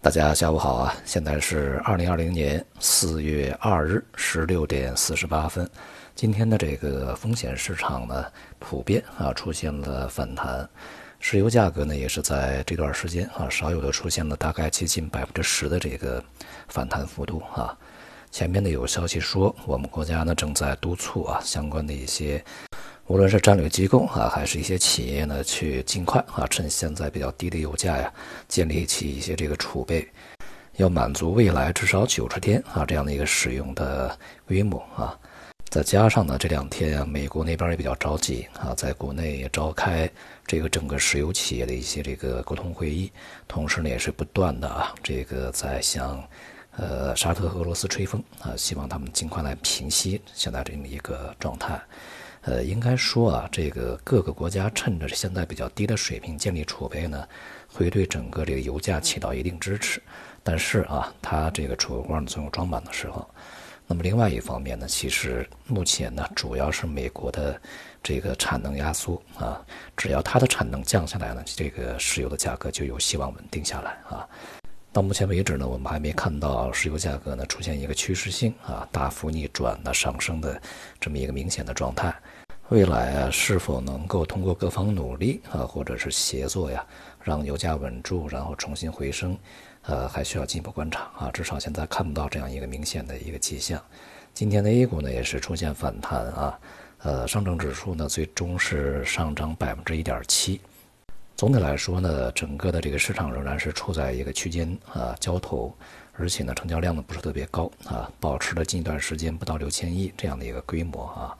大家下午好啊！现在是二零二零年四月二日十六点四十八分。今天的这个风险市场呢，普遍啊出现了反弹，石油价格呢也是在这段时间啊少有的出现了大概接近百分之十的这个反弹幅度啊。前面呢有消息说，我们国家呢正在督促啊相关的一些。无论是战略机构啊，还是一些企业呢，去尽快啊，趁现在比较低的油价呀，建立起一些这个储备，要满足未来至少九十天啊这样的一个使用的规模啊。再加上呢，这两天啊，美国那边也比较着急啊，在国内也召开这个整个石油企业的一些这个沟通会议，同时呢，也是不断的啊，这个在向呃沙特和俄罗斯吹风啊，希望他们尽快来平息现在这么一个状态。呃，应该说啊，这个各个国家趁着现在比较低的水平建立储备呢，会对整个这个油价起到一定支持。但是啊，它这个储备罐总有装满的时候，那么另外一方面呢，其实目前呢，主要是美国的这个产能压缩啊，只要它的产能降下来呢，这个石油的价格就有希望稳定下来啊。到目前为止呢，我们还没看到石油价格呢出现一个趋势性啊大幅逆转的上升的这么一个明显的状态。未来啊，是否能够通过各方努力啊，或者是协作呀，让油价稳住，然后重新回升，呃，还需要进一步观察啊。至少现在看不到这样一个明显的一个迹象。今天的 A 股呢也是出现反弹啊，呃，上证指数呢最终是上涨百分之一点七。总体来说呢，整个的这个市场仍然是处在一个区间啊交投，而且呢成交量呢不是特别高啊，保持了近一段时间不到六千亿这样的一个规模啊。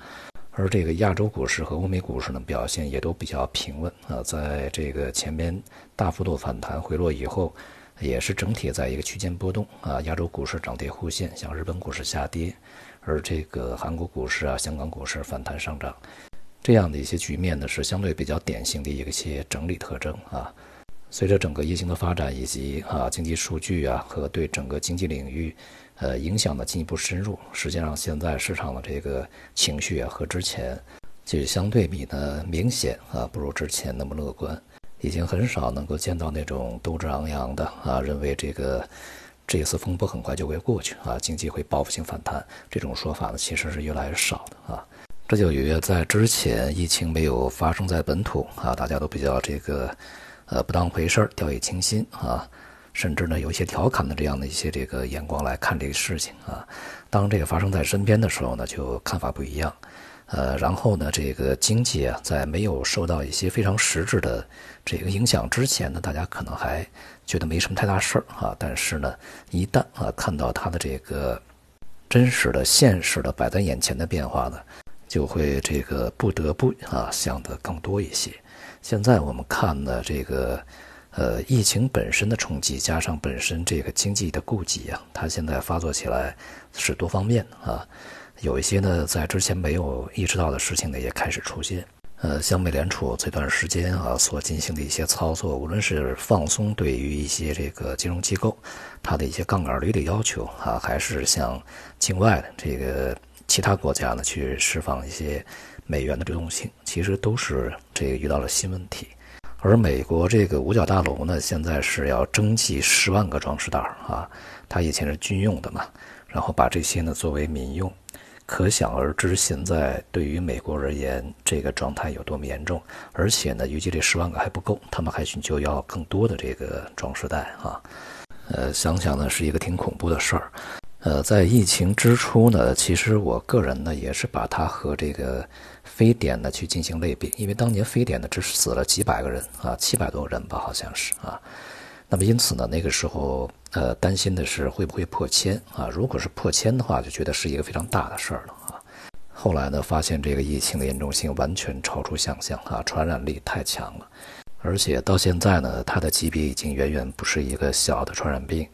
而这个亚洲股市和欧美股市呢，表现也都比较平稳啊，在这个前面大幅度反弹回落以后，也是整体在一个区间波动啊。亚洲股市涨跌互现，像日本股市下跌，而这个韩国股市啊、香港股市反弹上涨，这样的一些局面呢，是相对比较典型的一些整理特征啊。随着整个疫情的发展，以及啊经济数据啊和对整个经济领域，呃影响的进一步深入，实际上现在市场的这个情绪啊和之前，就相对比呢明显啊不如之前那么乐观，已经很少能够见到那种斗志昂扬的啊认为这个这次风波很快就会过去啊经济会报复性反弹这种说法呢其实是越来越少的啊。这就与在之前疫情没有发生在本土啊大家都比较这个。呃，不当回事儿，掉以轻心啊，甚至呢有一些调侃的这样的一些这个眼光来看这个事情啊。当这个发生在身边的时候呢，就看法不一样。呃，然后呢，这个经济啊，在没有受到一些非常实质的这个影响之前呢，大家可能还觉得没什么太大事儿啊。但是呢，一旦啊看到它的这个真实的、现实的摆在眼前的变化呢，就会这个不得不啊想得更多一些。现在我们看呢，这个，呃，疫情本身的冲击，加上本身这个经济的顾忌啊，它现在发作起来是多方面的啊。有一些呢，在之前没有意识到的事情呢，也开始出现。呃，像美联储这段时间啊所进行的一些操作，无论是放松对于一些这个金融机构它的一些杠杆率的要求啊，还是向境外的这个其他国家呢去释放一些。美元的流动性其实都是这个遇到了新问题，而美国这个五角大楼呢，现在是要征集十万个装饰袋啊，它以前是军用的嘛，然后把这些呢作为民用，可想而知现在对于美国而言这个状态有多么严重，而且呢，预计这十万个还不够，他们还寻求要更多的这个装饰袋啊，呃，想想呢是一个挺恐怖的事儿。呃，在疫情之初呢，其实我个人呢也是把它和这个非典呢去进行类比，因为当年非典呢只死了几百个人啊，七百多个人吧，好像是啊。那么因此呢，那个时候呃担心的是会不会破千啊？如果是破千的话，就觉得是一个非常大的事儿了啊。后来呢，发现这个疫情的严重性完全超出想象啊，传染力太强了，而且到现在呢，它的级别已经远远不是一个小的传染病。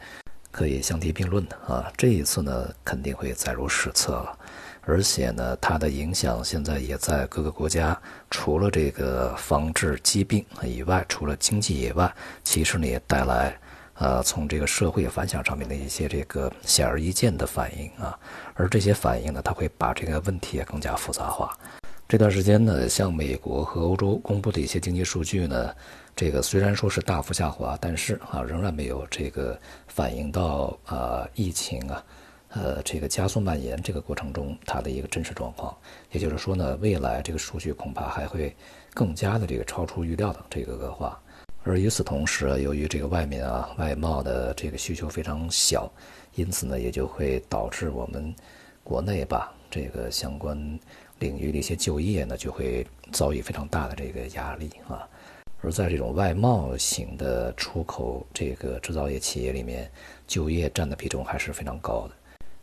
可以相提并论的啊，这一次呢肯定会载入史册了，而且呢它的影响现在也在各个国家，除了这个防治疾病以外，除了经济以外，其实呢也带来，呃从这个社会反响上面的一些这个显而易见的反应啊，而这些反应呢，它会把这个问题也更加复杂化。这段时间呢，像美国和欧洲公布的一些经济数据呢，这个虽然说是大幅下滑，但是啊，仍然没有这个反映到啊疫情啊，呃，这个加速蔓延这个过程中它的一个真实状况。也就是说呢，未来这个数据恐怕还会更加的这个超出预料的这个恶化。而与此同时，由于这个外面啊外贸的这个需求非常小，因此呢，也就会导致我们国内吧这个相关领域的一些就业呢，就会遭遇非常大的这个压力啊。而在这种外贸型的出口这个制造业企业里面，就业占的比重还是非常高的。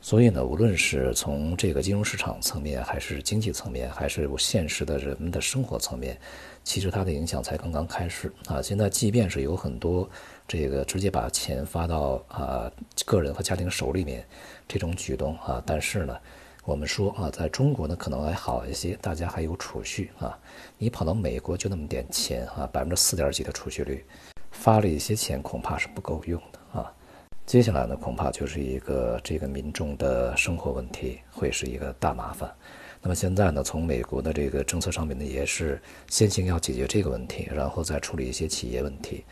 所以呢，无论是从这个金融市场层面，还是经济层面，还是现实的人们的生活层面。其实它的影响才刚刚开始啊！现在即便是有很多这个直接把钱发到啊个人和家庭手里面这种举动啊，但是呢，我们说啊，在中国呢可能还好一些，大家还有储蓄啊。你跑到美国就那么点钱啊，百分之四点几的储蓄率，发了一些钱恐怕是不够用的啊。接下来呢，恐怕就是一个这个民众的生活问题会是一个大麻烦。那么现在呢，从美国的这个政策上面呢，也是先行要解决这个问题，然后再处理一些企业问题。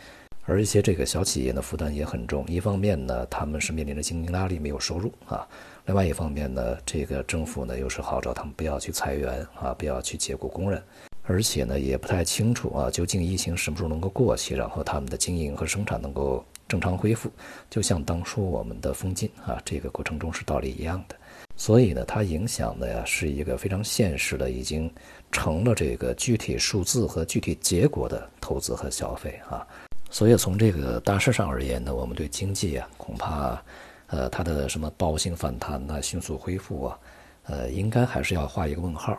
而一些这个小企业呢，负担也很重。一方面呢，他们是面临着经营压力，没有收入啊；另外一方面呢，这个政府呢又是号召他们不要去裁员啊，不要去解雇工人，而且呢也不太清楚啊，究竟疫情什么时候能够过去，然后他们的经营和生产能够正常恢复，就像当初我们的封禁啊这个过程中是道理一样的。所以呢，它影响的呀是一个非常现实的，已经成了这个具体数字和具体结果的投资和消费啊。所以从这个大势上而言呢，我们对经济啊，恐怕，呃，它的什么报性反弹呐、迅速恢复啊，呃，应该还是要画一个问号。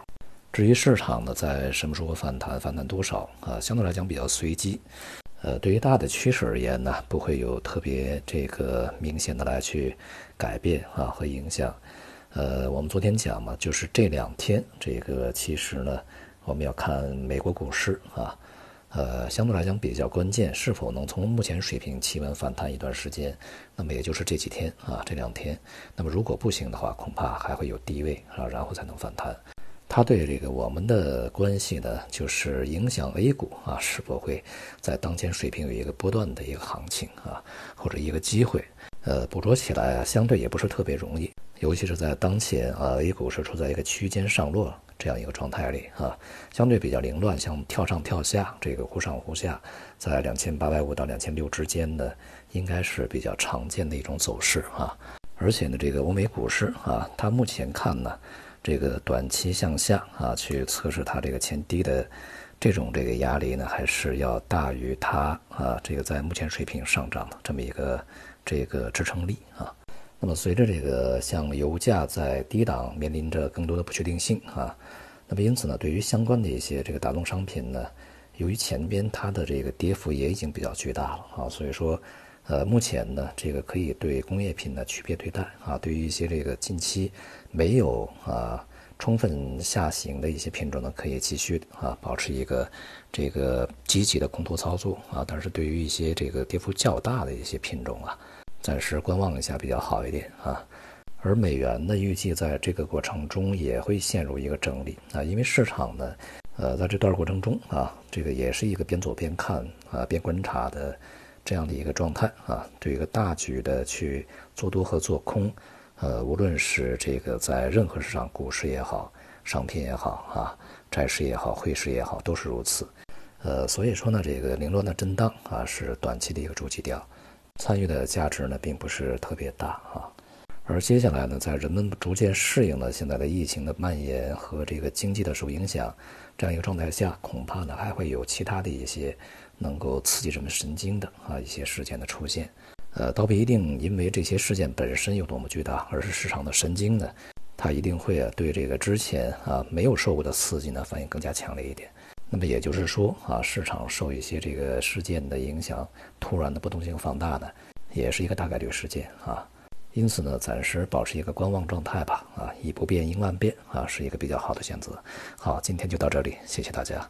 至于市场呢，在什么时候反弹、反弹多少啊，相对来讲比较随机。呃，对于大的趋势而言呢，不会有特别这个明显的来去改变啊和影响。呃，我们昨天讲嘛，就是这两天，这个其实呢，我们要看美国股市啊，呃，相对来讲比较关键，是否能从目前水平企稳反弹一段时间，那么也就是这几天啊，这两天，那么如果不行的话，恐怕还会有低位啊，然后才能反弹。它对这个我们的关系呢，就是影响 A 股啊，是否会在当前水平有一个波段的一个行情啊，或者一个机会，呃，捕捉起来啊，相对也不是特别容易。尤其是在当前啊，A 股是处在一个区间上落这样一个状态里啊，相对比较凌乱，像跳上跳下，这个忽上忽下，在两千八百五到两千六之间的，应该是比较常见的一种走势啊。而且呢，这个欧美股市啊，它目前看呢，这个短期向下啊，去测试它这个前低的这种这个压力呢，还是要大于它啊，这个在目前水平上涨的这么一个这个支撑力啊。那么随着这个像油价在低档面临着更多的不确定性啊，那么因此呢，对于相关的一些这个大宗商品呢，由于前边它的这个跌幅也已经比较巨大了啊，所以说，呃，目前呢，这个可以对工业品呢区别对待啊，对于一些这个近期没有啊充分下行的一些品种呢，可以继续啊保持一个这个积极的空头操作啊，但是对于一些这个跌幅较大的一些品种啊。暂时观望一下比较好一点啊，而美元呢，预计在这个过程中也会陷入一个整理啊，因为市场呢，呃，在这段过程中啊，这个也是一个边走边看啊，边观察的这样的一个状态啊，对一个大局的去做多和做空，呃，无论是这个在任何市场，股市也好，商品也好啊，债市也好，汇市也好，都是如此，呃，所以说呢，这个凌乱的震荡啊，是短期的一个主基调。参与的价值呢，并不是特别大啊。而接下来呢，在人们逐渐适应了现在的疫情的蔓延和这个经济的受影响这样一个状态下，恐怕呢还会有其他的一些能够刺激人们神经的啊一些事件的出现。呃，倒不一定因为这些事件本身有多么巨大，而是市场的神经呢，它一定会啊对这个之前啊没有受过的刺激呢反应更加强烈一点。那么也就是说啊，市场受一些这个事件的影响，突然的波动性放大呢，也是一个大概率事件啊。因此呢，暂时保持一个观望状态吧。啊，以不变应万变啊，是一个比较好的选择。好，今天就到这里，谢谢大家。